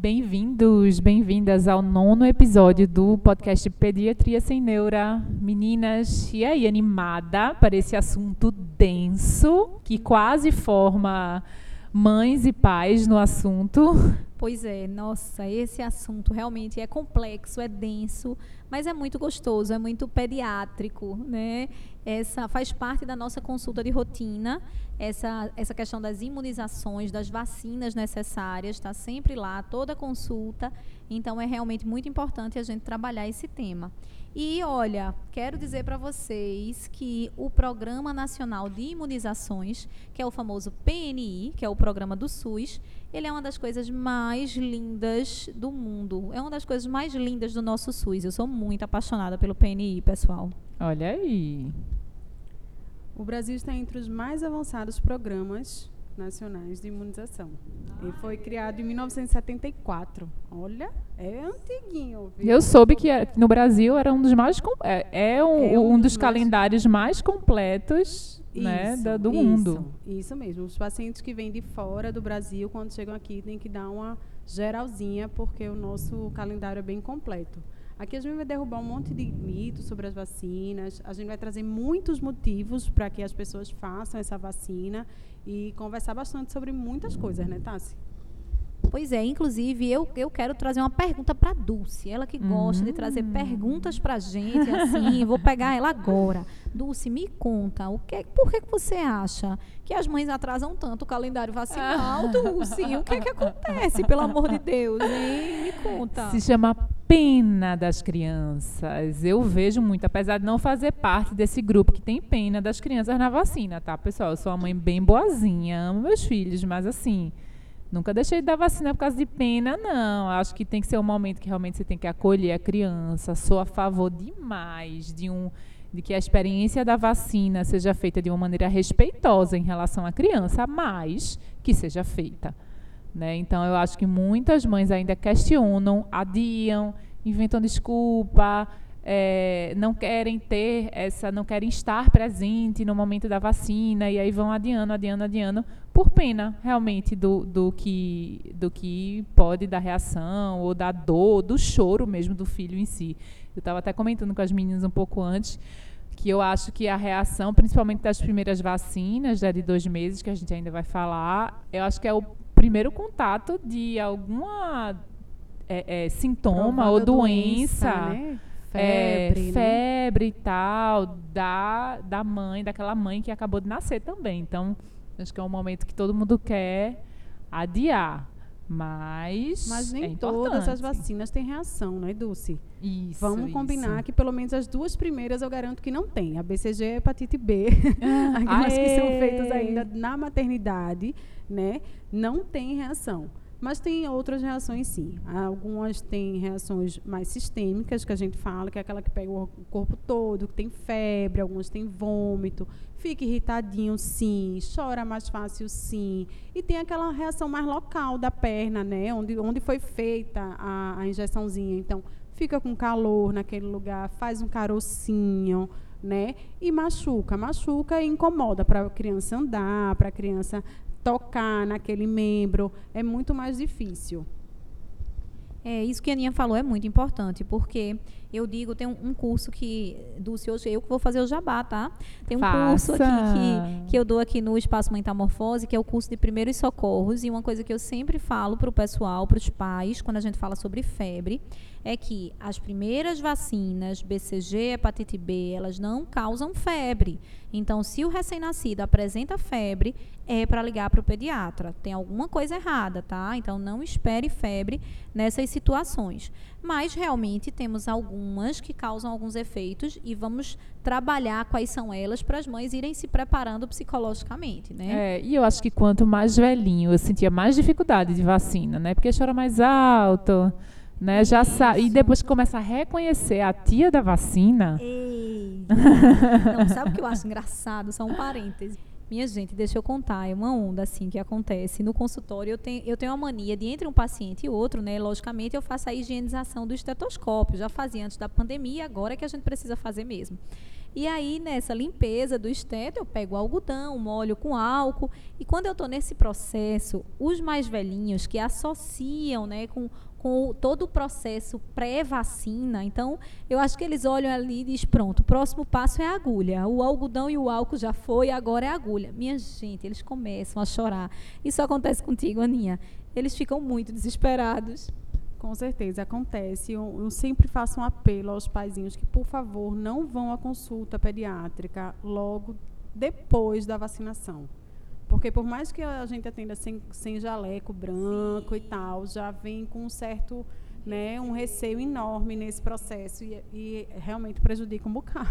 Bem-vindos, bem-vindas ao nono episódio do podcast Pediatria Sem Neura. Meninas, e aí, animada para esse assunto denso que quase forma mães e pais no assunto? Pois é, nossa, esse assunto realmente é complexo, é denso, mas é muito gostoso, é muito pediátrico, né? Essa faz parte da nossa consulta de rotina, essa, essa questão das imunizações, das vacinas necessárias, está sempre lá, toda consulta. Então é realmente muito importante a gente trabalhar esse tema. E olha, quero dizer para vocês que o Programa Nacional de Imunizações, que é o famoso PNI, que é o programa do SUS, ele é uma das coisas mais lindas do mundo. É uma das coisas mais lindas do nosso SUS. Eu sou muito apaixonada pelo PNI, pessoal. Olha aí. O Brasil está entre os mais avançados programas nacionais de imunização. Ele foi criado em 1974. Olha, é antiguinho. Viu? Eu soube que é, no Brasil era um dos mais é, é, um, é um, um, dos, dos calendários mais completos né, isso, do isso, mundo. Isso mesmo. Os pacientes que vêm de fora do Brasil, quando chegam aqui, têm que dar uma geralzinha, porque o nosso calendário é bem completo. Aqui a gente vai derrubar um monte de mitos sobre as vacinas. A gente vai trazer muitos motivos para que as pessoas façam essa vacina e conversar bastante sobre muitas coisas, né, Tassi? Pois é, inclusive eu, eu quero trazer uma pergunta para Dulce, ela que gosta de trazer hum. perguntas para gente, assim, vou pegar ela agora. Dulce, me conta, o que, por que, que você acha que as mães atrasam tanto o calendário vacinal, Dulce? O que é que acontece, pelo amor de Deus? Hein? Me conta. Se chama pena das crianças. Eu vejo muito, apesar de não fazer parte desse grupo que tem pena das crianças na vacina, tá, pessoal? Eu sou uma mãe bem boazinha, amo meus filhos, mas assim, nunca deixei de dar vacina por causa de pena, não. Acho que tem que ser um momento que realmente você tem que acolher a criança. Sou a favor demais de um de que a experiência da vacina seja feita de uma maneira respeitosa em relação à criança, mas que seja feita. Né? Então, eu acho que muitas mães ainda questionam, adiam, inventam desculpa, é, não querem ter essa, não querem estar presente no momento da vacina e aí vão adiando, adiando, adiando, por pena realmente do, do, que, do que pode dar reação ou da dor, do choro mesmo do filho em si. Eu estava até comentando com as meninas um pouco antes que eu acho que a reação, principalmente das primeiras vacinas, né, de dois meses, que a gente ainda vai falar, eu acho que é o primeiro contato de alguma é, é, sintoma ou doença. doença né? Febre, é, febre né? e tal, da, da mãe, daquela mãe que acabou de nascer também. Então, acho que é um momento que todo mundo quer adiar. Mas, Mas nem é todas as vacinas têm reação, não é, Dulce? Isso. Vamos combinar isso. que pelo menos as duas primeiras eu garanto que não tem. A BCG e a hepatite B, ah, aquelas aê. que são feitas ainda na maternidade, né? Não tem reação. Mas tem outras reações sim. Algumas têm reações mais sistêmicas, que a gente fala, que é aquela que pega o corpo todo, que tem febre, algumas têm vômito, fica irritadinho sim, chora mais fácil sim. E tem aquela reação mais local da perna, né? Onde, onde foi feita a, a injeçãozinha. Então, fica com calor naquele lugar, faz um carocinho. Né? E machuca, machuca e incomoda para a criança andar, para a criança tocar naquele membro, é muito mais difícil. É, isso que a Aninha falou é muito importante, porque eu digo, tem um, um curso que, Dulce, hoje eu que vou fazer o jabá, tá? Tem um Faça. curso aqui que, que eu dou aqui no Espaço Metamorfose, que é o curso de primeiros socorros, e uma coisa que eu sempre falo para o pessoal, para os pais, quando a gente fala sobre febre, é que as primeiras vacinas, BCG, hepatite B, elas não causam febre. Então, se o recém-nascido apresenta febre, é para ligar para o pediatra. Tem alguma coisa errada, tá? Então, não espere febre nessas situações. Mas, realmente, temos algumas que causam alguns efeitos e vamos trabalhar quais são elas para as mães irem se preparando psicologicamente, né? É, e eu acho que quanto mais velhinho, eu sentia mais dificuldade de vacina, né? Porque chora mais alto né? Já sabe. E depois começa a reconhecer a tia da vacina. Ei. Não, sabe o que eu acho engraçado? Só um parêntese. Minha gente, deixa eu contar, é uma onda assim que acontece. No consultório eu tenho, eu tenho uma mania de entre um paciente e outro, né? Logicamente eu faço a higienização do estetoscópio. Já fazia antes da pandemia, agora é que a gente precisa fazer mesmo. E aí, nessa limpeza do esteto, eu pego o algodão, molho com álcool. E quando eu estou nesse processo, os mais velhinhos que associam né, com com todo o processo pré-vacina. Então, eu acho que eles olham ali e dizem, pronto, o próximo passo é a agulha. O algodão e o álcool já foi, agora é a agulha. Minha gente, eles começam a chorar. Isso acontece contigo, Aninha. Eles ficam muito desesperados. Com certeza, acontece. Eu, eu, sempre faço um apelo aos paizinhos que, por favor, não vão à consulta pediátrica logo depois da vacinação. Porque por mais que a gente atenda sem, sem jaleco branco Sim. e tal, já vem com um certo, né, um receio enorme nesse processo e, e realmente prejudica um bocado.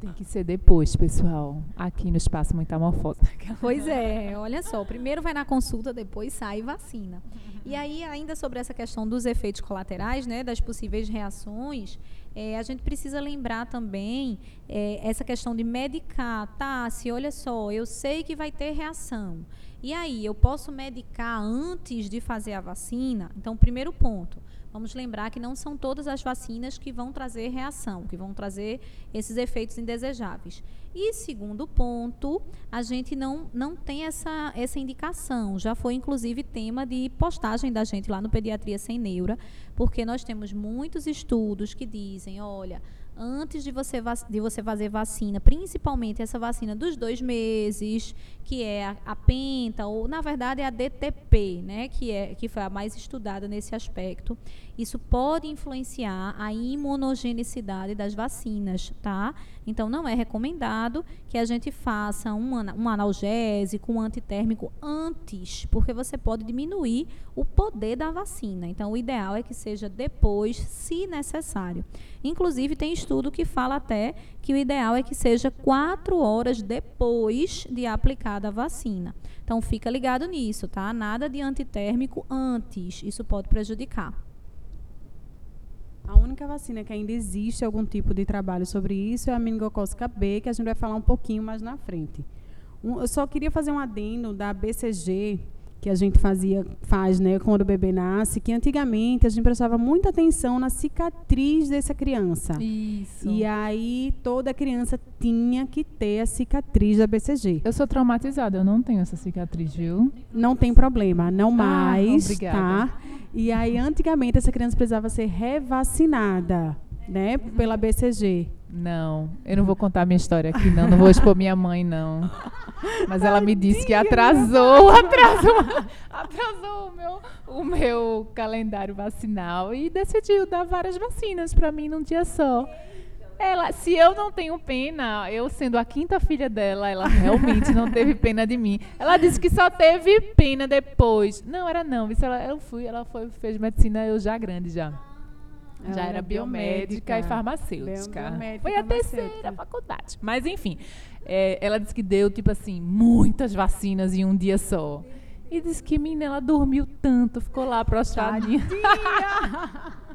Tem que ser depois, pessoal. Aqui no Espaço Metamorfose. Pois é, olha só. Primeiro vai na consulta, depois sai e vacina. E aí, ainda sobre essa questão dos efeitos colaterais, né, das possíveis reações, é, a gente precisa lembrar também é, essa questão de medicar. Tá, se olha só, eu sei que vai ter reação. E aí, eu posso medicar antes de fazer a vacina? Então, primeiro ponto. Vamos lembrar que não são todas as vacinas que vão trazer reação, que vão trazer esses efeitos indesejáveis. E segundo ponto, a gente não, não tem essa, essa indicação. Já foi, inclusive, tema de postagem da gente lá no Pediatria Sem Neura, porque nós temos muitos estudos que dizem, olha, antes de você, de você fazer vacina, principalmente essa vacina dos dois meses, que é a, a, penta, ou na verdade é a DTP, né, que, é, que foi a mais estudada nesse aspecto, isso pode influenciar a imunogenicidade das vacinas, tá? Então, não é recomendado que a gente faça um, um analgésico, um antitérmico antes, porque você pode diminuir o poder da vacina. Então, o ideal é que seja depois, se necessário. Inclusive, tem estudo que fala até que o ideal é que seja quatro horas depois de aplicada a vacina. Então, fica ligado nisso, tá? Nada de antitérmico antes. Isso pode prejudicar. A única vacina que ainda existe algum tipo de trabalho sobre isso é a meningocócica B, que a gente vai falar um pouquinho mais na frente. Um, eu só queria fazer um adendo da BCG, que a gente fazia, faz, né, quando o bebê nasce, que antigamente a gente prestava muita atenção na cicatriz dessa criança. Isso. E aí toda criança tinha que ter a cicatriz da BCG. Eu sou traumatizada, eu não tenho essa cicatriz, viu? Não tem problema, não ah, mais, obrigada. tá? E aí antigamente essa criança precisava ser revacinada, né, pela BCG. Não, eu não vou contar minha história aqui, não. Não vou expor minha mãe, não. Mas ela me disse que atrasou, atrasou, atrasou o meu, o meu calendário vacinal e decidiu dar várias vacinas para mim num dia só. Ela, se eu não tenho pena, eu sendo a quinta filha dela, ela realmente não teve pena de mim. Ela disse que só teve pena depois. Não, era não. Ela, eu fui, ela foi, fez medicina, eu já grande já. Ela já era biomédica, biomédica e farmacêutica. Biomédica, Foi a terceira faculdade. Mas, enfim, é, ela disse que deu, tipo assim, muitas vacinas em um dia só. E disse que, menina, ela dormiu tanto, ficou lá prostradinha.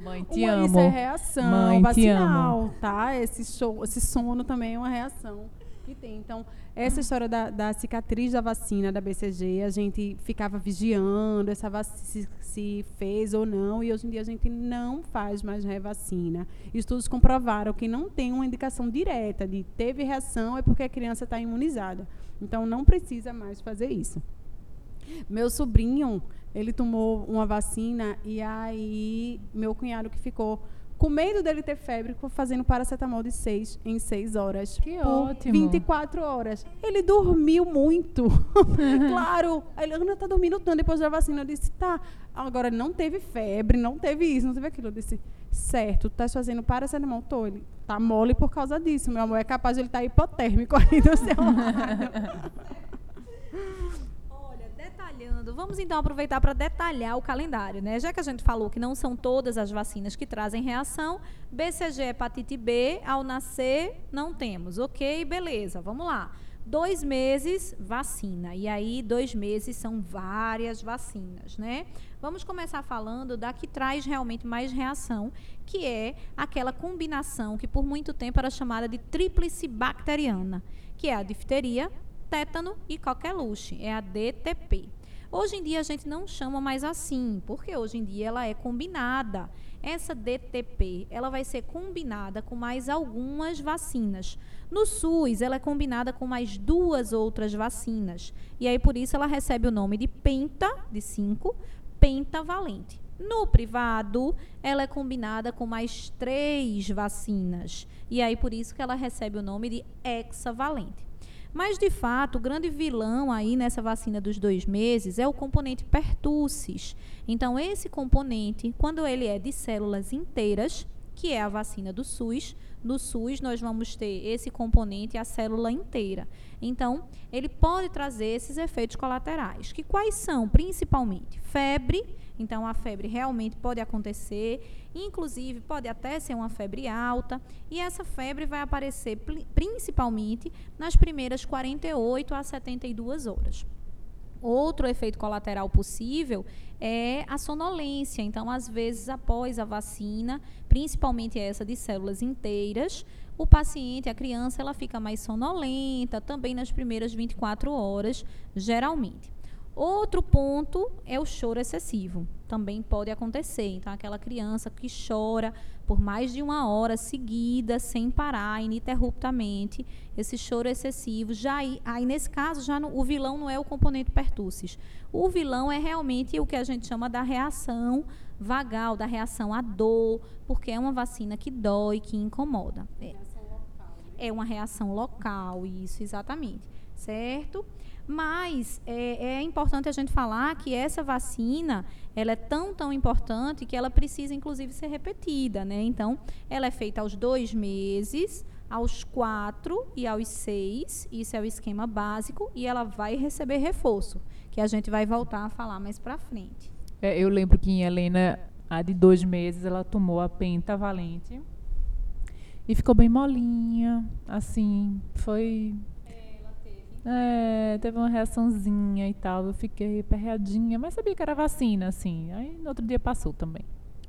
Mãe, te uma, amo. Isso é reação Mãe, vacinal, tá? Esse, show, esse sono também é uma reação que tem. Então, essa história da, da, cicatriz da vacina da BCG, a gente ficava vigiando essa se, se, fez ou não, e hoje em dia a gente não faz mais revacina. Estudos comprovaram que não tem uma indicação direta de teve reação é porque a criança está imunizada. Então não precisa mais fazer isso. Meu sobrinho, ele tomou uma vacina e aí meu cunhado que ficou com medo dele ter febre, fazendo paracetamol de 6 em 6 horas. Que ótimo. 24 horas. Ele dormiu muito. claro. Ele Ana tá dormindo tanto depois da vacina. Eu disse, tá. Agora não teve febre, não teve isso, não teve aquilo. Eu disse, certo, tu tá fazendo paracetamol. Tô. Ele tá mole por causa disso, meu amor. É capaz de ele estar tá hipotérmico aí do seu lado. vamos então aproveitar para detalhar o calendário, né? Já que a gente falou que não são todas as vacinas que trazem reação, BCG hepatite B, ao nascer, não temos. Ok, beleza, vamos lá. Dois meses, vacina. E aí, dois meses são várias vacinas, né? Vamos começar falando da que traz realmente mais reação, que é aquela combinação que por muito tempo era chamada de tríplice bacteriana, que é a difteria, tétano e coqueluche, é a DTP. Hoje em dia a gente não chama mais assim, porque hoje em dia ela é combinada. Essa DTP, ela vai ser combinada com mais algumas vacinas. No SUS, ela é combinada com mais duas outras vacinas. E aí por isso ela recebe o nome de penta, de 5, pentavalente. No privado, ela é combinada com mais três vacinas. E aí por isso que ela recebe o nome de hexavalente. Mas, de fato, o grande vilão aí nessa vacina dos dois meses é o componente pertussis. Então, esse componente, quando ele é de células inteiras, que é a vacina do SUS, no SUS nós vamos ter esse componente, a célula inteira. Então, ele pode trazer esses efeitos colaterais, que quais são? Principalmente febre, então a febre realmente pode acontecer, inclusive pode até ser uma febre alta, e essa febre vai aparecer principalmente nas primeiras 48 a 72 horas. Outro efeito colateral possível é a sonolência. Então, às vezes, após a vacina, principalmente essa de células inteiras, o paciente, a criança, ela fica mais sonolenta, também nas primeiras 24 horas, geralmente. Outro ponto é o choro excessivo. Também pode acontecer. Então, aquela criança que chora por mais de uma hora seguida, sem parar, ininterruptamente, esse choro excessivo. Já aí, nesse caso, já no, o vilão não é o componente pertussis. O vilão é realmente o que a gente chama da reação vagal, da reação à dor, porque é uma vacina que dói, que incomoda. É, é uma reação local, isso, exatamente. Certo? Mas é, é, importante a gente falar que essa vacina ela é tão, tão importante que ela precisa, inclusive, ser repetida. Né? Então, ela é feita aos dois meses, aos quatro e aos seis. Isso é o esquema básico. E ela vai receber reforço, que a gente vai voltar a falar mais para frente. É, eu lembro que em Helena, a de dois meses, ela tomou a pentavalente. E ficou bem molinha, assim, foi é, teve uma reaçãozinha e tal. Eu fiquei perreadinha, mas sabia que era vacina, assim. Aí no outro dia passou também.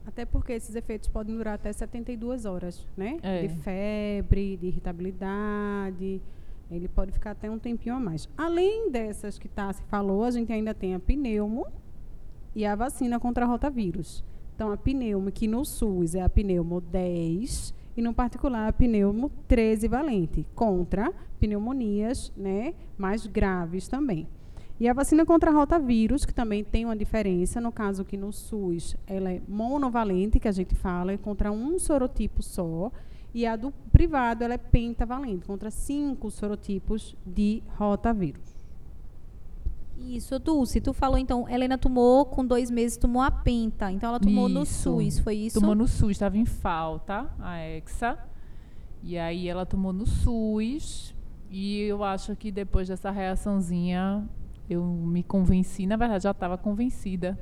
Até porque esses efeitos podem durar até 72 horas, né? É. De febre, de irritabilidade. Ele pode ficar até um tempinho a mais. Além dessas que Tassi falou, a gente ainda tem a pneumo e a vacina contra rotavírus. Então, a pneumo, que no SUS é a pneumo 10, e no particular pneumo 13 valente, contra pneumonias né, mais graves também. E a vacina contra rotavírus, que também tem uma diferença, no caso que no SUS ela é monovalente, que a gente fala, é contra um sorotipo só, e a do privado ela é pentavalente, contra cinco sorotipos de rotavírus. Isso, Dulce, tu falou então, Helena tomou com dois meses, tomou a penta, então ela tomou isso. no SUS, foi isso? Tomou no SUS, estava em falta a Hexa, e aí ela tomou no SUS, e eu acho que depois dessa reaçãozinha, eu me convenci, na verdade já estava convencida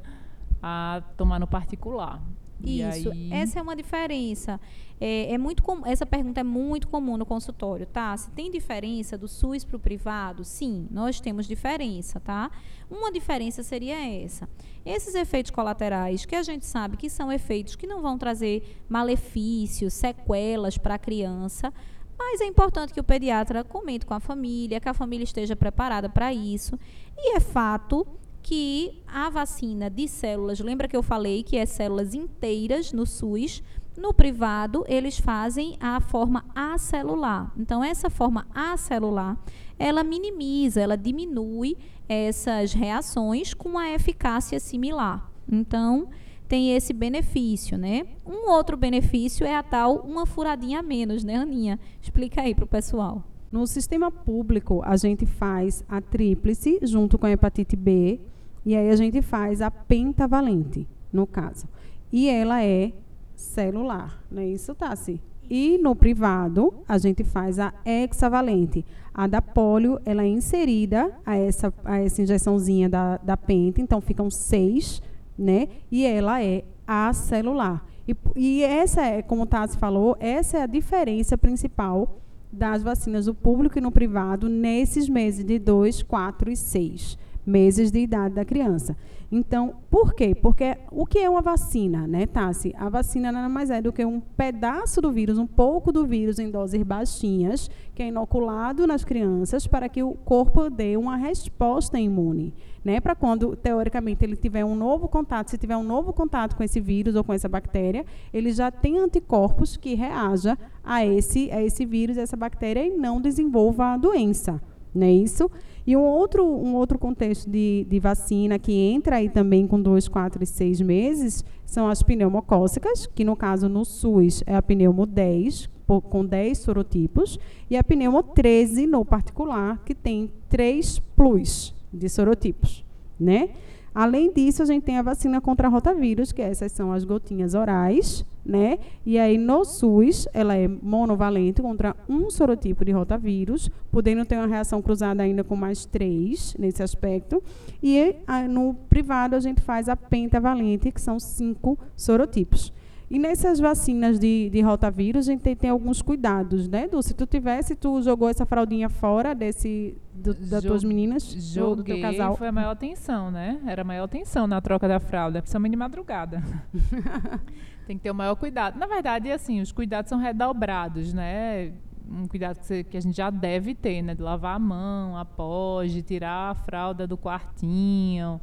a tomar no particular. Isso, aí... essa é uma diferença. É, é muito com, essa pergunta é muito comum no consultório, tá? Se tem diferença do SUS para o privado? Sim, nós temos diferença, tá? Uma diferença seria essa. Esses efeitos colaterais, que a gente sabe que são efeitos que não vão trazer malefícios, sequelas para a criança, mas é importante que o pediatra comente com a família, que a família esteja preparada para isso. E é fato que a vacina de células, lembra que eu falei que é células inteiras no SUS, no privado eles fazem a forma acelular. Então essa forma acelular, ela minimiza, ela diminui essas reações com uma eficácia similar. Então, tem esse benefício, né? Um outro benefício é a tal uma furadinha a menos, né, Aninha? Explica aí para o pessoal. No sistema público, a gente faz a tríplice junto com a hepatite B e aí a gente faz a pentavalente, no caso. E ela é celular, não é isso, Tassi? E no privado, a gente faz a hexavalente. A da polio, ela é inserida a essa, a essa injeçãozinha da, da penta, então ficam seis, né? E ela é acelular. E, e essa é, como o Tassi falou, essa é a diferença principal das vacinas do público e no privado nesses meses de 2, 4 e 6 meses de idade da criança. Então, por quê? Porque o que é uma vacina, né, Tassi? A vacina nada mais é do que um pedaço do vírus, um pouco do vírus em doses baixinhas, que é inoculado nas crianças para que o corpo dê uma resposta imune, né? Para quando, teoricamente, ele tiver um novo contato, se tiver um novo contato com esse vírus ou com essa bactéria, ele já tem anticorpos que reaja a esse, a esse vírus, essa bactéria e não desenvolva a doença, não é isso? E um outro, um outro contexto de, de vacina que entra aí também com dois, quatro e seis meses são as pneumocócicas, que no caso no SUS é a pneumo 10, com 10 sorotipos, e a pneumo 13 no particular, que tem 3 plus de sorotipos, né? Além disso, a gente tem a vacina contra rotavírus, que essas são as gotinhas orais, né? E aí no SUS, ela é monovalente contra um sorotipo de rotavírus, podendo ter uma reação cruzada ainda com mais três nesse aspecto. E no privado a gente faz a pentavalente, que são cinco sorotipos. E nessas vacinas de, de rotavírus, a gente tem, tem alguns cuidados, né, Du? Se tu tivesse, tu jogou essa fraldinha fora desse, do, das tuas meninas, joguei, do teu casal? foi a maior tensão, né? Era a maior tensão na troca da fralda, principalmente de madrugada. tem que ter o maior cuidado. Na verdade, assim, os cuidados são redobrados, né? Um cuidado que, que a gente já deve ter, né? De lavar a mão após, de tirar a fralda do quartinho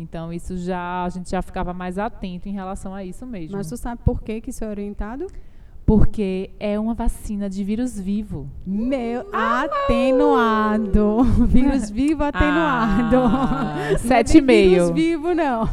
então, isso já a gente já ficava mais atento em relação a isso mesmo. Mas tu sabe por que, que isso é orientado? Porque é uma vacina de vírus vivo. Meu, atenuado. Vírus vivo atenuado. Ah, sete e meio. Vírus vivo, não.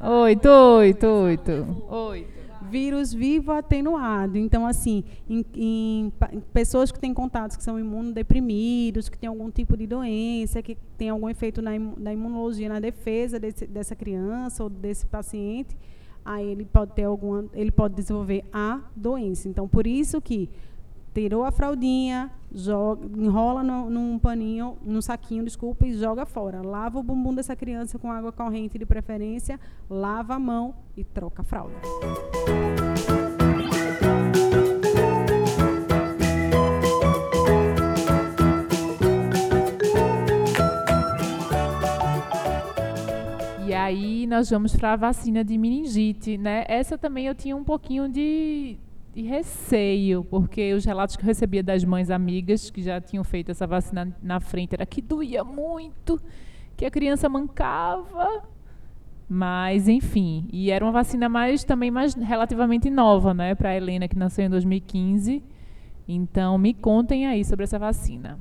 Oito, oito, oito. Oito vírus vivo atenuado. Então, assim, em, em, pessoas que têm contatos que são imunodeprimidos, que têm algum tipo de doença, que tem algum efeito na, na imunologia, na defesa desse, dessa criança ou desse paciente, aí ele pode ter alguma, ele pode desenvolver a doença. Então, por isso que tirou a fraldinha, joga, enrola no, num paninho, num saquinho, desculpa, e joga fora. Lava o bumbum dessa criança com água corrente de preferência, lava a mão e troca a fralda. Aí nós vamos para a vacina de meningite, né? Essa também eu tinha um pouquinho de de receio, porque os relatos que eu recebia das mães amigas que já tinham feito essa vacina na frente era que doía muito, que a criança mancava. Mas, enfim, e era uma vacina mais também mais relativamente nova, né, para a Helena que nasceu em 2015. Então, me contem aí sobre essa vacina.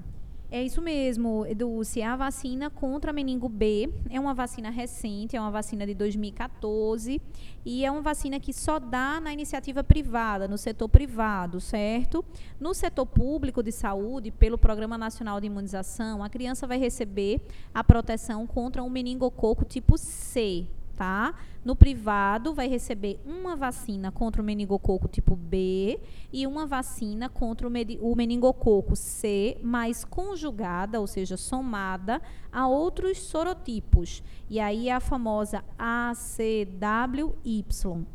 É isso mesmo, Edulce. A vacina contra meningo B é uma vacina recente, é uma vacina de 2014 e é uma vacina que só dá na iniciativa privada, no setor privado, certo? No setor público de saúde, pelo Programa Nacional de Imunização, a criança vai receber a proteção contra um meningococo tipo C, tá? No privado, vai receber uma vacina contra o meningococo tipo B e uma vacina contra o meningococo C, mais conjugada, ou seja, somada a outros sorotipos. E aí a famosa ACWY.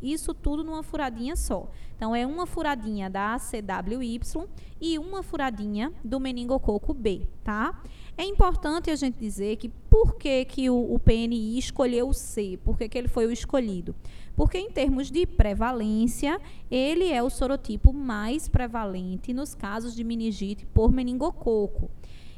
Isso tudo numa furadinha só. Então, é uma furadinha da ACWY e uma furadinha do meningococo B, tá? É importante a gente dizer que por que, que o, o PNI escolheu o C, por que, que ele foi o escolhido? Porque, em termos de prevalência, ele é o sorotipo mais prevalente nos casos de meningite por meningococo.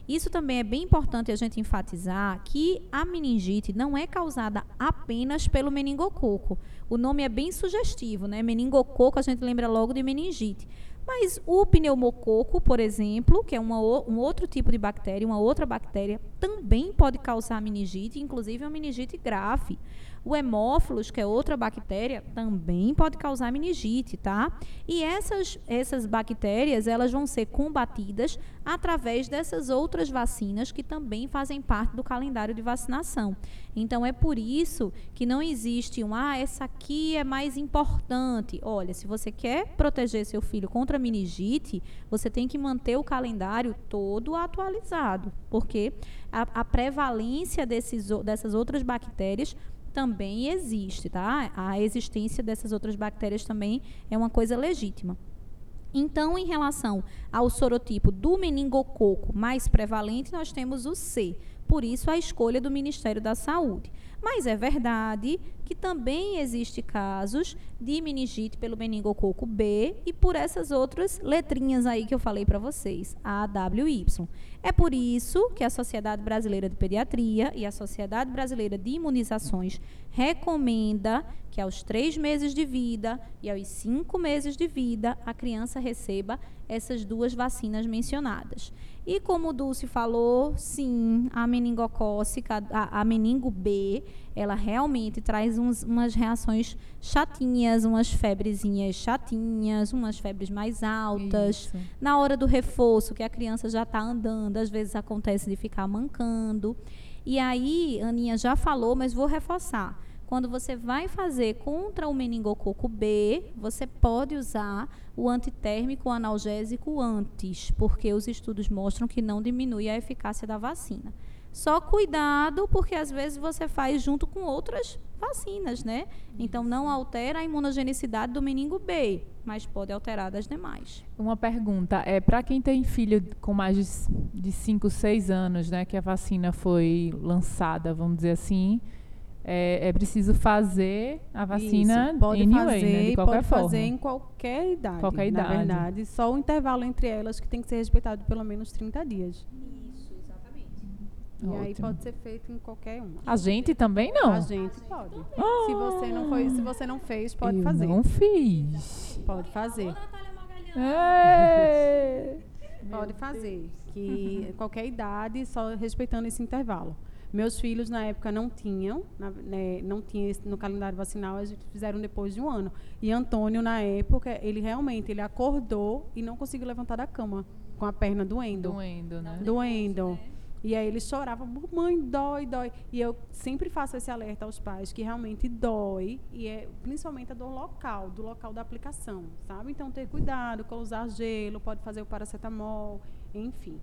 Isso também é bem importante a gente enfatizar que a meningite não é causada apenas pelo meningococo. O nome é bem sugestivo, né? Meningococo, a gente lembra logo de meningite. Mas o pneumococo, por exemplo, que é uma, um outro tipo de bactéria, uma outra bactéria também pode causar meningite, inclusive uma meningite grave. O hemófilos, que é outra bactéria, também pode causar meningite, tá? E essas, essas bactérias, elas vão ser combatidas através dessas outras vacinas que também fazem parte do calendário de vacinação. Então, é por isso que não existe um, ah, essa aqui é mais importante. Olha, se você quer proteger seu filho contra meningite, você tem que manter o calendário todo atualizado, porque a, a prevalência desses, dessas outras bactérias também existe, tá? A existência dessas outras bactérias também é uma coisa legítima. Então, em relação ao sorotipo do meningococo mais prevalente, nós temos o C. Por isso, a escolha do Ministério da Saúde. Mas é verdade que também existe casos de meningite pelo meningococo B e por essas outras letrinhas aí que eu falei para vocês, A, W, Y. É por isso que a Sociedade Brasileira de Pediatria e a Sociedade Brasileira de Imunizações recomenda que aos três meses de vida e aos cinco meses de vida a criança receba essas duas vacinas mencionadas. E como o Dulce falou, sim, a meningocócica, a, a meningo B, ela realmente traz uns, umas reações chatinhas, umas febrezinhas chatinhas, umas febres mais altas. Isso. Na hora do reforço, que a criança já está andando, às vezes acontece de ficar mancando. E aí, Aninha já falou, mas vou reforçar. Quando você vai fazer contra o meningococo B, você pode usar o antitérmico analgésico antes, porque os estudos mostram que não diminui a eficácia da vacina. Só cuidado, porque às vezes você faz junto com outras vacinas, né? Então não altera a imunogenicidade do meningo B, mas pode alterar das demais. Uma pergunta é para quem tem filho com mais de 5, 6 anos, né, que a vacina foi lançada, vamos dizer assim, é, é preciso fazer a vacina Isso, pode anyway, fazer, né, de qualquer pode forma. fazer em qualquer idade. Qualquer idade. Na verdade, só o intervalo entre elas que tem que ser respeitado pelo menos 30 dias. Isso, exatamente. E Ótimo. aí pode ser feito em qualquer uma. A gente também não. A gente pode. Se você não foi, se você não fez, pode Eu fazer. não fiz. Pode fazer. É. Pode fazer. Que qualquer idade, só respeitando esse intervalo. Meus filhos na época não tinham, na- né, não tinha no calendário vacinal, eles fizeram depois de um ano. E Antônio na época, ele realmente ele acordou e não conseguiu levantar da cama com a perna doendo. Doendo, né? doendo. E aí ele chorava, mãe, dói, dói. E eu sempre faço esse alerta aos pais que realmente dói, e é principalmente a dor local, do local da aplicação, sabe? Então ter cuidado com usar gelo, pode fazer o paracetamol, enfim.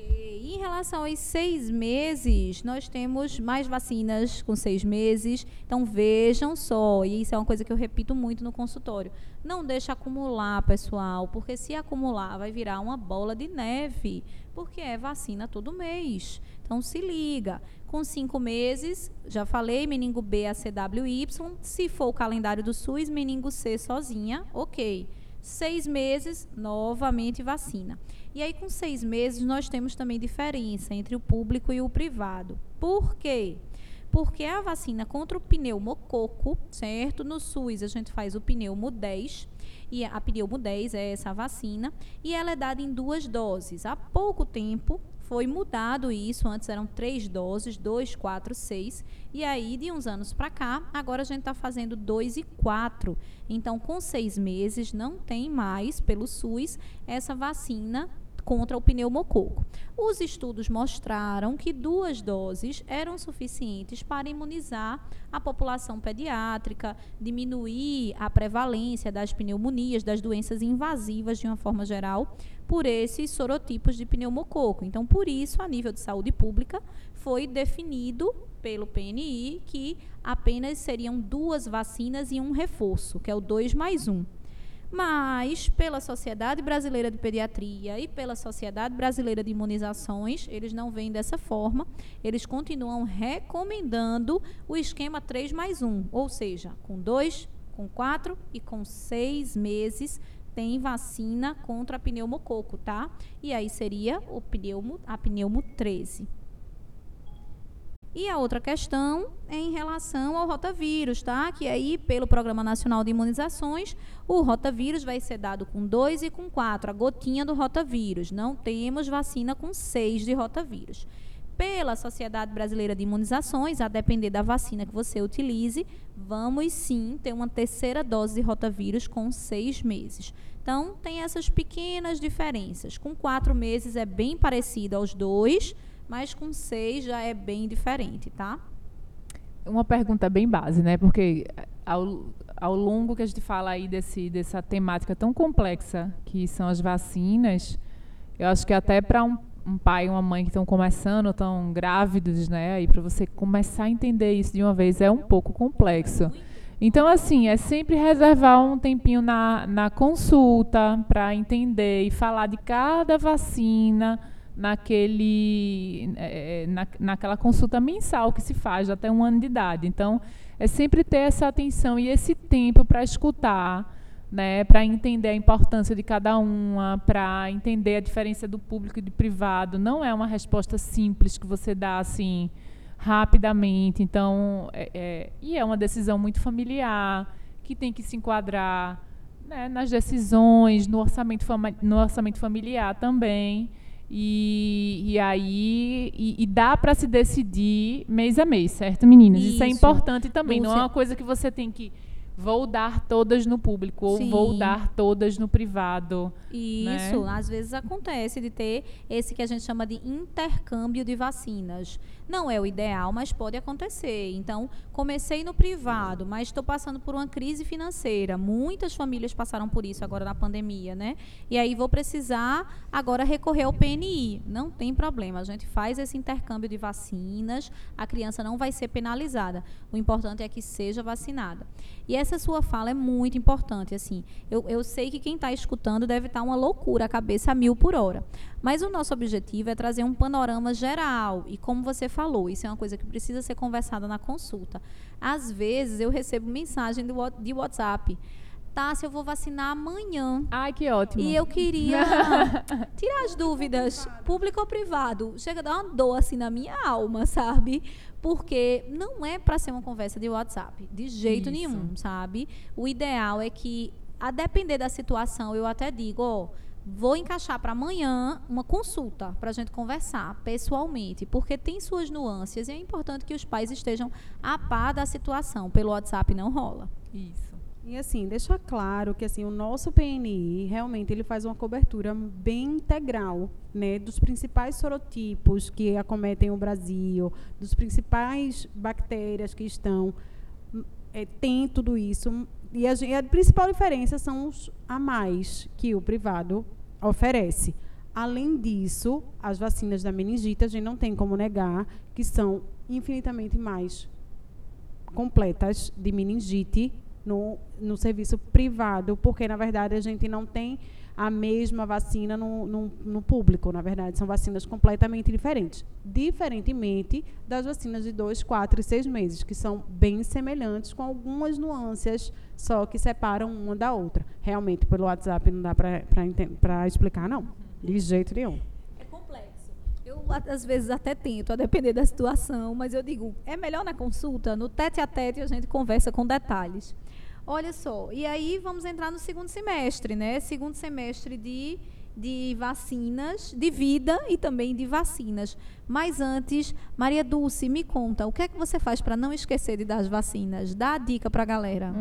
Em relação aos seis meses, nós temos mais vacinas com seis meses. Então vejam só, e isso é uma coisa que eu repito muito no consultório. Não deixa acumular, pessoal, porque se acumular vai virar uma bola de neve, porque é vacina todo mês. Então se liga. Com cinco meses, já falei, meningo B a CWY. Se for o calendário do SUS, meningo C sozinha, ok. Seis meses, novamente vacina. E aí, com seis meses, nós temos também diferença entre o público e o privado. Por quê? Porque a vacina contra o pneumococo, certo? No SUS, a gente faz o pneumo 10. E a pneumo 10 é essa vacina. E ela é dada em duas doses. Há pouco tempo, foi mudado isso. Antes eram três doses, dois, quatro, seis. E aí, de uns anos para cá, agora a gente está fazendo dois e quatro. Então, com seis meses, não tem mais, pelo SUS, essa vacina contra o pneumococo. Os estudos mostraram que duas doses eram suficientes para imunizar a população pediátrica, diminuir a prevalência das pneumonias, das doenças invasivas de uma forma geral, por esses sorotipos de pneumococo. Então, por isso, a nível de saúde pública, foi definido pelo PNI que apenas seriam duas vacinas e um reforço, que é o 2 mais 1. Mas, pela Sociedade Brasileira de Pediatria e pela Sociedade Brasileira de Imunizações, eles não veem dessa forma. Eles continuam recomendando o esquema 3 mais 1, ou seja, com 2, com 4 e com 6 meses tem vacina contra pneumococo, tá? E aí seria o pneumo, a pneumo 13. E a outra questão é em relação ao rotavírus, tá? Que aí, pelo Programa Nacional de Imunizações, o rotavírus vai ser dado com 2 e com 4, a gotinha do rotavírus. Não temos vacina com 6 de rotavírus. Pela Sociedade Brasileira de Imunizações, a depender da vacina que você utilize, vamos sim ter uma terceira dose de rotavírus com seis meses. Então, tem essas pequenas diferenças. Com quatro meses é bem parecido aos dois, mas com seis já é bem diferente, tá? Uma pergunta bem base, né? Porque ao, ao longo que a gente fala aí desse, dessa temática tão complexa que são as vacinas, eu acho que até para um, um, pai e uma mãe que estão começando, estão grávidos, né? Aí para você começar a entender isso de uma vez é um pouco complexo. Então, assim, é sempre reservar um tempinho na, na consulta para entender e falar de cada vacina naquele, é, na, naquela consulta mensal que se faz até um ano de idade. Então, é sempre ter essa atenção e esse tempo para escutar, né, para entender a importância de cada uma, para entender a diferença do público e do privado. Não é uma resposta simples que você dá assim rapidamente. Então, é, é, e é uma decisão muito familiar que tem que se enquadrar né, nas decisões, no orçamento, no orçamento familiar também. E, e aí e, e dá para se decidir mês a mês, certo, meninas? Isso, Isso é importante também. Não é uma coisa que você tem que vou dar todas no público ou Sim. vou dar todas no privado. Isso, né? às vezes acontece de ter esse que a gente chama de intercâmbio de vacinas. Não é o ideal, mas pode acontecer. Então, comecei no privado, mas estou passando por uma crise financeira. Muitas famílias passaram por isso agora na pandemia, né? E aí vou precisar agora recorrer ao PNI. Não tem problema, a gente faz esse intercâmbio de vacinas, a criança não vai ser penalizada. O importante é que seja vacinada. E essa sua fala é muito importante, assim. Eu, eu sei que quem está escutando deve estar tá uma loucura, a cabeça a mil por hora. Mas o nosso objetivo é trazer um panorama geral. E como você falou, isso é uma coisa que precisa ser conversada na consulta. Às vezes eu recebo mensagem de WhatsApp. Tá, se eu vou vacinar amanhã. Ai, que ótimo. E eu queria tirar as dúvidas, público ou privado. Chega a dar uma dor assim na minha alma, sabe? Porque não é para ser uma conversa de WhatsApp, de jeito Isso. nenhum, sabe? O ideal é que, a depender da situação, eu até digo, ó, oh, Vou encaixar para amanhã uma consulta para a gente conversar pessoalmente, porque tem suas nuances e é importante que os pais estejam a par da situação. Pelo WhatsApp não rola. Isso. E assim, deixa claro que assim, o nosso PNI realmente ele faz uma cobertura bem integral, né, dos principais sorotipos que acometem o Brasil, dos principais bactérias que estão é, tem tudo isso e a, e a principal diferença são os a mais que o privado oferece. Além disso, as vacinas da meningite, a gente não tem como negar que são infinitamente mais completas de meningite no, no serviço privado, porque, na verdade, a gente não tem a mesma vacina no, no, no, público. Na verdade, são vacinas completamente diferentes. Diferentemente das vacinas de 2, 4 e 6 meses, que são bem semelhantes, com algumas nuances só que separam uma da outra. Realmente, pelo WhatsApp não dá para explicar, não. De jeito nenhum. Eu, às vezes, até tento, a depender da situação, mas eu digo, é melhor na consulta, no tete a tete, a gente conversa com detalhes. Olha só, e aí vamos entrar no segundo semestre, né? Segundo semestre de de vacinas, de vida e também de vacinas. Mas antes, Maria Dulce, me conta, o que é que você faz para não esquecer de dar as vacinas? Dá a dica para a galera.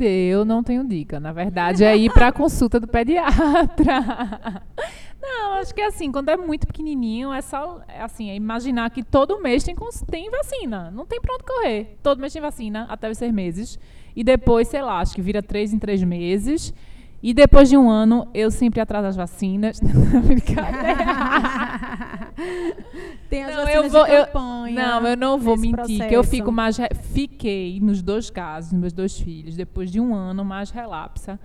Eu não tenho dica. Na verdade, é ir para a consulta do pediatra. Não, acho que é assim, quando é muito pequenininho, é só é assim, é imaginar que todo mês tem, tem vacina. Não tem para onde correr. Todo mês tem vacina, até os seis meses. E depois, sei lá, acho que vira três em três meses. E depois de um ano, eu sempre atraso as vacinas. Brincadeira. Tem as não, vacinas eu vou, de campanha. Eu, não, eu não vou mentir, processo. que eu fico mais. Fiquei nos dois casos, meus dois filhos, depois de um ano mais relapsa.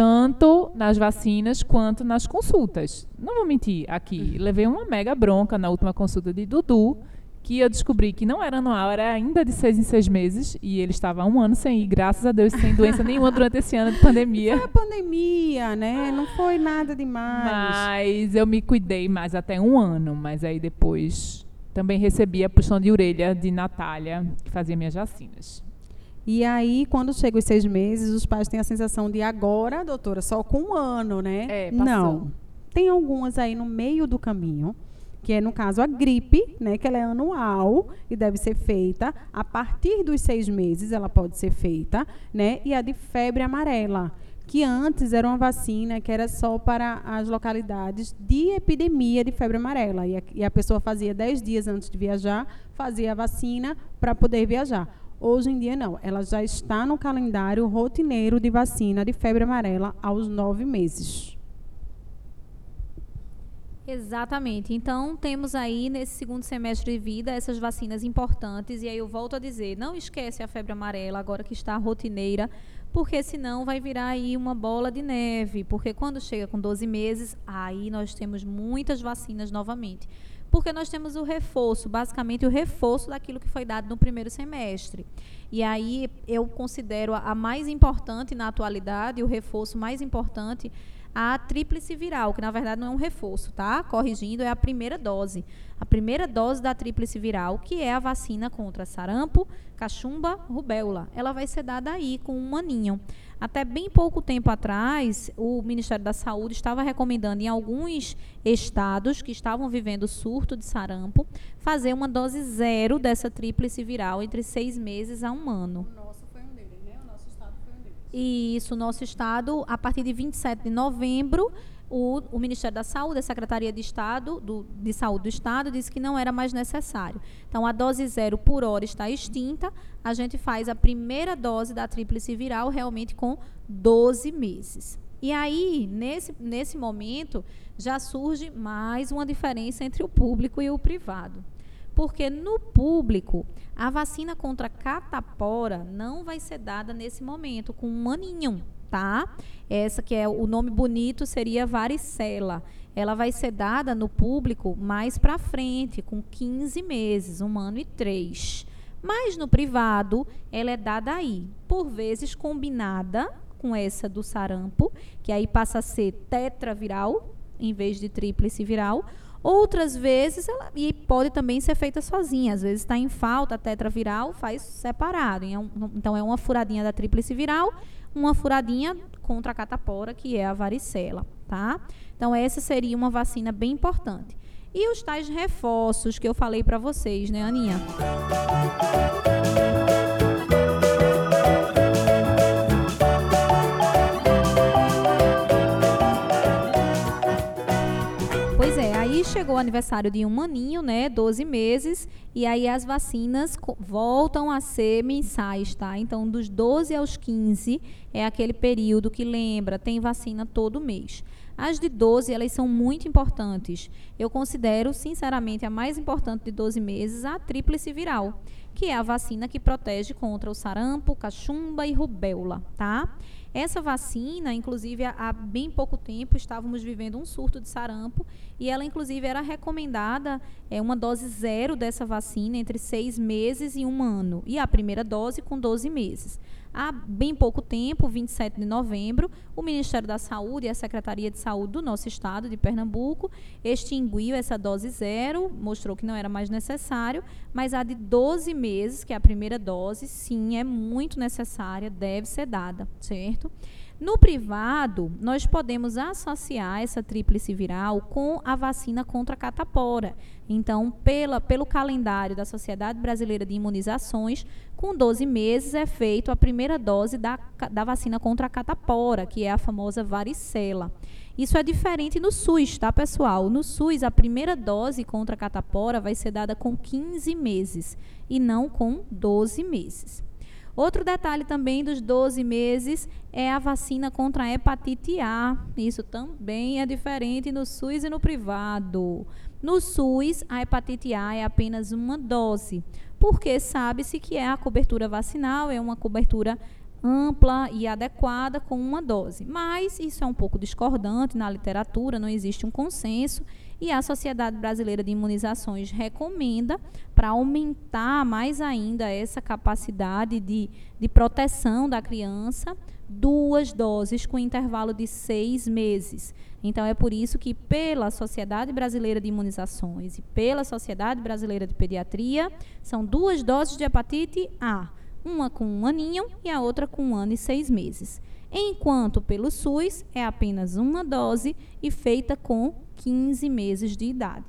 Tanto nas vacinas quanto nas consultas. Não vou mentir aqui. Levei uma mega bronca na última consulta de Dudu que eu descobri que não era anual, era ainda de seis em seis meses, e ele estava há um ano sem ir, graças a Deus, sem doença nenhuma durante esse ano de pandemia. Foi a pandemia, né? Não foi nada demais. Mas eu me cuidei mais até um ano, mas aí depois também recebia puxão de orelha de Natália, que fazia minhas vacinas. E aí, quando chega os seis meses, os pais têm a sensação de agora, doutora, só com um ano, né? É, passou. Não. Tem algumas aí no meio do caminho, que é, no caso, a gripe, né? Que ela é anual e deve ser feita. A partir dos seis meses, ela pode ser feita, né? E a de febre amarela, que antes era uma vacina que era só para as localidades de epidemia de febre amarela. E a, e a pessoa fazia dez dias antes de viajar, fazia a vacina para poder viajar. Hoje em dia, não. Ela já está no calendário rotineiro de vacina de febre amarela aos nove meses. Exatamente. Então, temos aí nesse segundo semestre de vida essas vacinas importantes. E aí eu volto a dizer: não esquece a febre amarela, agora que está rotineira, porque senão vai virar aí uma bola de neve. Porque quando chega com 12 meses, aí nós temos muitas vacinas novamente porque nós temos o reforço, basicamente o reforço daquilo que foi dado no primeiro semestre. E aí eu considero a mais importante na atualidade, o reforço mais importante, a tríplice viral, que na verdade não é um reforço, tá? Corrigindo, é a primeira dose. A primeira dose da tríplice viral, que é a vacina contra sarampo, cachumba, rubéola. Ela vai ser dada aí com um aninho. Até bem pouco tempo atrás, o Ministério da Saúde estava recomendando em alguns estados que estavam vivendo surto de sarampo fazer uma dose zero dessa tríplice viral entre seis meses a um ano. O nosso foi um deles, né? O nosso estado foi um deles. E isso, nosso estado, a partir de 27 de novembro, o, o, Ministério da Saúde, a Secretaria de Estado do, de Saúde do Estado, disse que não era mais necessário. Então, a dose zero por hora está extinta. A gente faz a primeira dose da tríplice viral realmente com 12 meses. E aí, nesse, nesse momento, já surge mais uma diferença entre o público e o privado. Porque no público, a vacina contra catapora não vai ser dada nesse momento, com um aninho tá? Essa que é o nome bonito seria varicela. Ela vai ser dada no público mais para frente, com 15 meses, um ano e três. Mas no privado, ela é dada aí, por vezes combinada com essa do sarampo, que aí passa a ser tetraviral em vez de tríplice viral. Outras vezes, ela, e pode também ser feita sozinha. Às vezes está em falta a tetraviral, faz separado. Então, é uma furadinha da tríplice viral uma furadinha contra a catapora, que é a varicela, tá? Então, essa seria uma vacina bem importante. E os tais reforços que eu falei para vocês, né, Aninha? Chegou o aniversário de um aninho, né, 12 meses, e aí as vacinas voltam a ser mensais, tá? Então, dos 12 aos 15 é aquele período que lembra, tem vacina todo mês. As de 12, elas são muito importantes. Eu considero, sinceramente, a mais importante de 12 meses a tríplice viral, que é a vacina que protege contra o sarampo, cachumba e rubéola, tá? Essa vacina, inclusive, há bem pouco tempo estávamos vivendo um surto de sarampo e ela, inclusive, era recomendada é, uma dose zero dessa vacina entre seis meses e um ano e a primeira dose com 12 meses. Há bem pouco tempo, 27 de novembro, o Ministério da Saúde e a Secretaria de Saúde do nosso estado, de Pernambuco, extinguiu essa dose zero, mostrou que não era mais necessário, mas a de 12 meses, que é a primeira dose, sim, é muito necessária, deve ser dada, certo? No privado, nós podemos associar essa tríplice viral com a vacina contra a catapora. Então, pela, pelo calendário da Sociedade Brasileira de Imunizações, com 12 meses é feita a primeira dose da, da vacina contra a catapora, que é a famosa varicela. Isso é diferente no SUS, tá, pessoal? No SUS, a primeira dose contra a catapora vai ser dada com 15 meses e não com 12 meses. Outro detalhe também dos 12 meses é a vacina contra a hepatite A. Isso também é diferente no SUS e no privado. No SUS, a hepatite A é apenas uma dose, porque sabe-se que é a cobertura vacinal, é uma cobertura ampla e adequada com uma dose. Mas isso é um pouco discordante na literatura, não existe um consenso e a Sociedade Brasileira de Imunizações recomenda para aumentar mais ainda essa capacidade de, de proteção da criança, duas doses com intervalo de seis meses. Então, é por isso que, pela Sociedade Brasileira de Imunizações e pela Sociedade Brasileira de Pediatria, são duas doses de hepatite A, uma com um aninho e a outra com um ano e seis meses. Enquanto pelo SUS é apenas uma dose e feita com 15 meses de idade.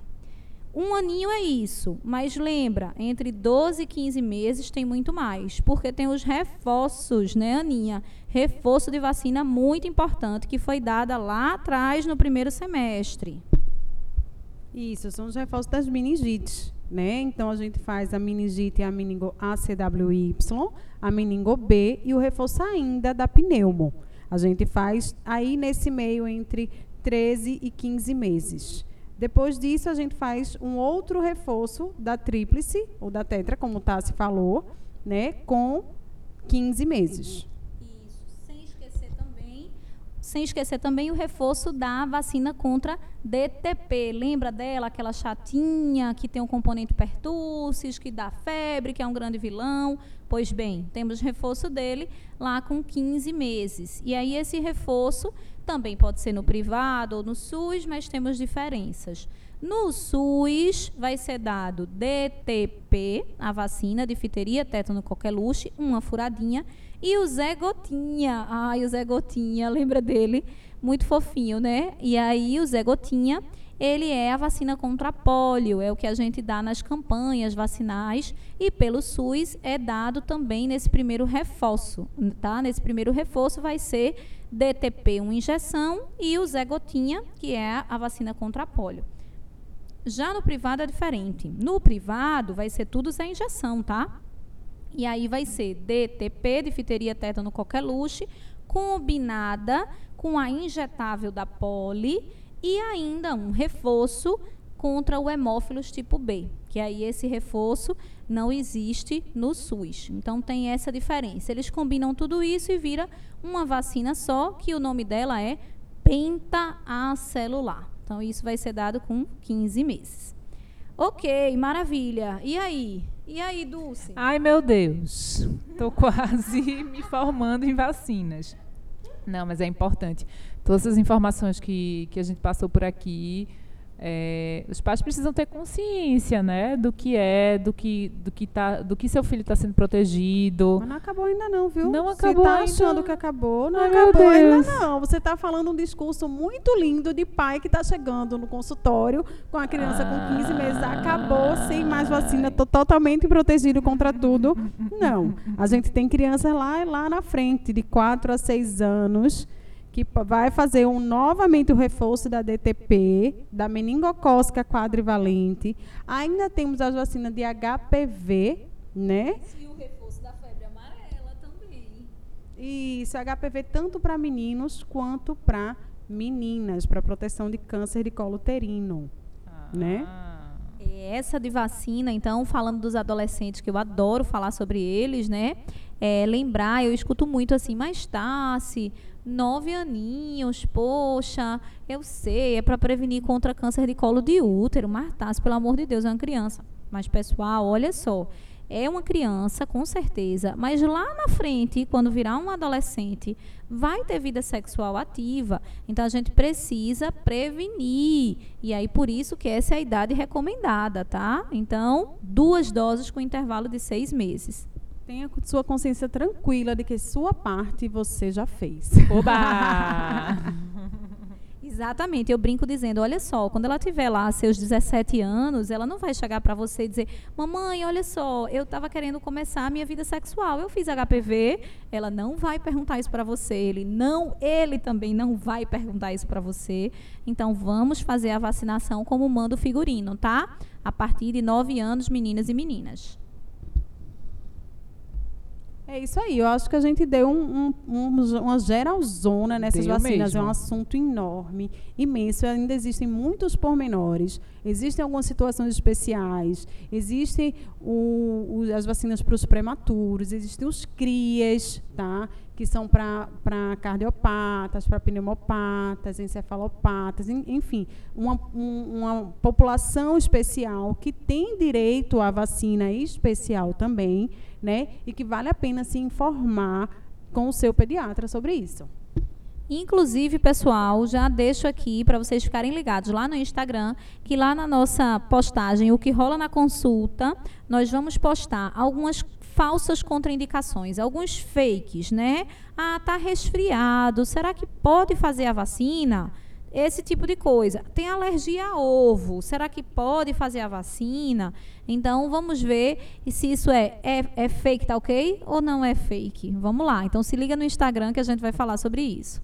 Um aninho é isso, mas lembra, entre 12 e 15 meses tem muito mais, porque tem os reforços, né, Aninha? Reforço de vacina muito importante que foi dada lá atrás no primeiro semestre. Isso, são os reforços das meningites, né? Então a gente faz a meningite e a meningo ACWY, a meningo B e o reforço ainda da pneumo. A gente faz aí nesse meio entre 13 e 15 meses. Depois disso, a gente faz um outro reforço da tríplice, ou da tetra, como o Tassi falou, né, com 15 meses. Sem esquecer também o reforço da vacina contra DTP. Lembra dela, aquela chatinha que tem um componente pertussis, que dá febre, que é um grande vilão? Pois bem, temos reforço dele lá com 15 meses. E aí esse reforço também pode ser no privado ou no SUS, mas temos diferenças. No SUS vai ser dado DTP, a vacina difteria, tétano, coqueluche, uma furadinha, e o Zé Gotinha. Ai, o Zé Gotinha, lembra dele? Muito fofinho, né? E aí o Zé Gotinha, ele é a vacina contra pólio, é o que a gente dá nas campanhas vacinais e pelo SUS é dado também nesse primeiro reforço, tá? Nesse primeiro reforço vai ser DTP, uma injeção, e o Zé Gotinha, que é a vacina contra a polio. Já no privado é diferente. No privado vai ser tudo Zé injeção, tá? E aí vai ser DTP, difteria tétano coqueluche, combinada com a injetável da poli e ainda um reforço contra o hemófilos tipo B, que aí esse reforço não existe no SUS. Então tem essa diferença. Eles combinam tudo isso e vira uma vacina só, que o nome dela é pentaacelular. Então isso vai ser dado com 15 meses. Ok, maravilha. E aí? E aí, Dulce? Ai, meu Deus. Estou quase me formando em vacinas. Não, mas é importante. Todas as informações que, que a gente passou por aqui é, os pais precisam ter consciência, né, do que é, do que, do que tá, do que seu filho está sendo protegido. Mas não acabou ainda não, viu? Não acabou Você tá ainda. achando que acabou? Não Ai, acabou ainda não. Você está falando um discurso muito lindo de pai que está chegando no consultório com a criança com 15 meses. Acabou sem mais vacina, tô totalmente protegido contra tudo. Não. A gente tem crianças lá, lá na frente, de 4 a 6 anos, que vai fazer um, novamente o reforço da DTP, da meningocócica quadrivalente. Ainda temos as vacinas de HPV, né? E o reforço da febre amarela também. Isso, HPV tanto para meninos quanto para meninas, para proteção de câncer de colo uterino. Né? Ah. É Essa de vacina, então, falando dos adolescentes, que eu adoro falar sobre eles, né? É, lembrar, eu escuto muito assim, mas Tassi, nove aninhos, poxa, eu sei, é para prevenir contra câncer de colo de útero, mas Tassi, pelo amor de Deus, é uma criança. Mas, pessoal, olha só, é uma criança, com certeza, mas lá na frente, quando virar um adolescente, vai ter vida sexual ativa. Então a gente precisa prevenir. E aí por isso que essa é a idade recomendada, tá? Então, duas doses com intervalo de seis meses. Tenha sua consciência tranquila de que sua parte você já fez. Oba! Exatamente, eu brinco dizendo, olha só, quando ela tiver lá seus 17 anos, ela não vai chegar para você e dizer, mamãe, olha só, eu estava querendo começar a minha vida sexual, eu fiz HPV, ela não vai perguntar isso para você, ele não, ele também não vai perguntar isso para você. Então vamos fazer a vacinação como manda o figurino, tá? A partir de 9 anos, meninas e meninas. É isso aí, eu acho que a gente deu um- um- um- uma geralzona nessas Deu vacinas. É mesmo. um assunto enorme, imenso. Ainda existem muitos pormenores. Existem algumas situações especiais. Existem o- o- as vacinas para os prematuros. Existem os CRIAs, tá? que são para cardiopatas, para pneumopatas, encefalopatas, en- enfim, uma, um- uma população especial que tem direito à vacina especial também, né? E que vale a pena se informar com o seu pediatra sobre isso. Inclusive, pessoal, já deixo aqui para vocês ficarem ligados lá no Instagram, que lá na nossa postagem, o que rola na consulta, nós vamos postar algumas falsas contraindicações, alguns fakes, né? Ah, tá resfriado, será que pode fazer a vacina? Esse tipo de coisa. Tem alergia a ovo, será que pode fazer a vacina? Então, vamos ver se isso é, é, é fake, tá ok? Ou não é fake? Vamos lá. Então, se liga no Instagram que a gente vai falar sobre isso.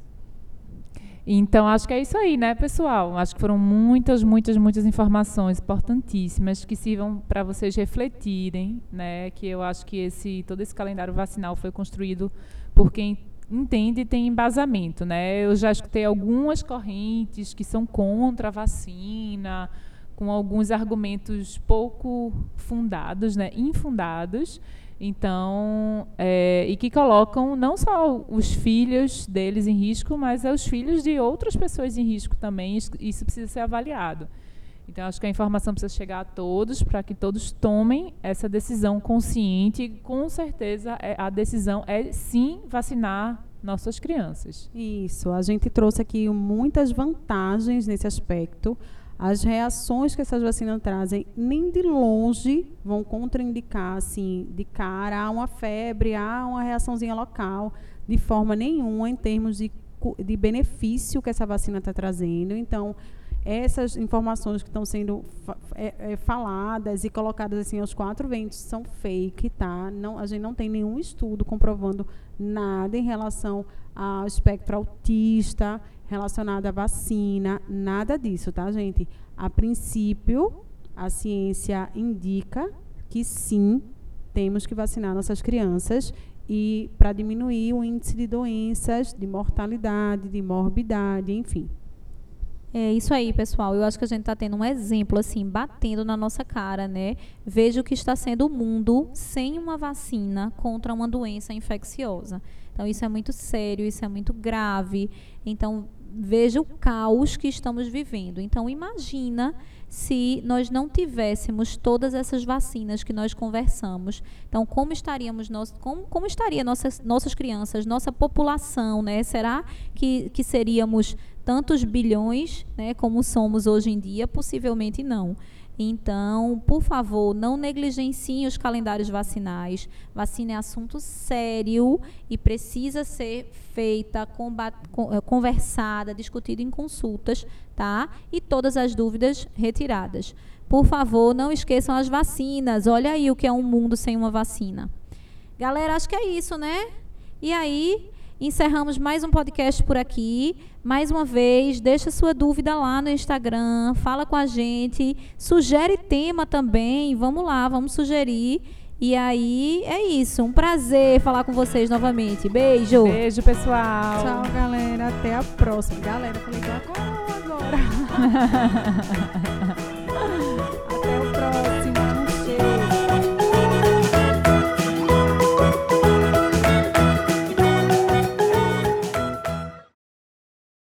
Então, acho que é isso aí, né, pessoal? Acho que foram muitas, muitas, muitas informações importantíssimas que sirvam para vocês refletirem, né? Que eu acho que esse todo esse calendário vacinal foi construído por quem entende e tem embasamento, né? Eu já escutei algumas correntes que são contra a vacina, com alguns argumentos pouco fundados, né? Infundados. Então, é, e que colocam não só os filhos deles em risco, mas os filhos de outras pessoas em risco também. Isso precisa ser avaliado. Então, acho que a informação precisa chegar a todos para que todos tomem essa decisão consciente. E, com certeza, é, a decisão é sim vacinar nossas crianças. Isso. A gente trouxe aqui muitas vantagens nesse aspecto. As reações que essas vacinas trazem nem de longe vão contraindicar, assim, de cara, há uma febre, há uma reaçãozinha local, de forma nenhuma em termos de, de benefício que essa vacina está trazendo. Então, essas informações que estão sendo é, é, faladas e colocadas assim aos quatro ventos são fake, tá? Não, a gente não tem nenhum estudo comprovando nada em relação ao espectro autista relacionada à vacina, nada disso, tá, gente? A princípio, a ciência indica que sim, temos que vacinar nossas crianças e para diminuir o índice de doenças, de mortalidade, de morbidade, enfim. É isso aí, pessoal. Eu acho que a gente está tendo um exemplo assim, batendo na nossa cara, né? Veja o que está sendo o mundo sem uma vacina contra uma doença infecciosa. Então, isso é muito sério, isso é muito grave. Então, veja o caos que estamos vivendo. Então, imagina se nós não tivéssemos todas essas vacinas que nós conversamos. Então, como estaríamos nós, como, como estaria nossas, nossas crianças, nossa população, né? Será que, que seríamos tantos bilhões, né, como somos hoje em dia? Possivelmente não. Então, por favor, não negligenciem os calendários vacinais. Vacina é assunto sério e precisa ser feita, eh, conversada, discutida em consultas, tá? E todas as dúvidas retiradas. Por favor, não esqueçam as vacinas. Olha aí o que é um mundo sem uma vacina. Galera, acho que é isso, né? E aí, Encerramos mais um podcast por aqui. Mais uma vez, deixa sua dúvida lá no Instagram, fala com a gente, sugere tema também. Vamos lá, vamos sugerir. E aí é isso. Um prazer falar com vocês novamente. Beijo. Beijo, pessoal. Tchau, galera. Até a próxima. Galera, falei igual a coroa agora.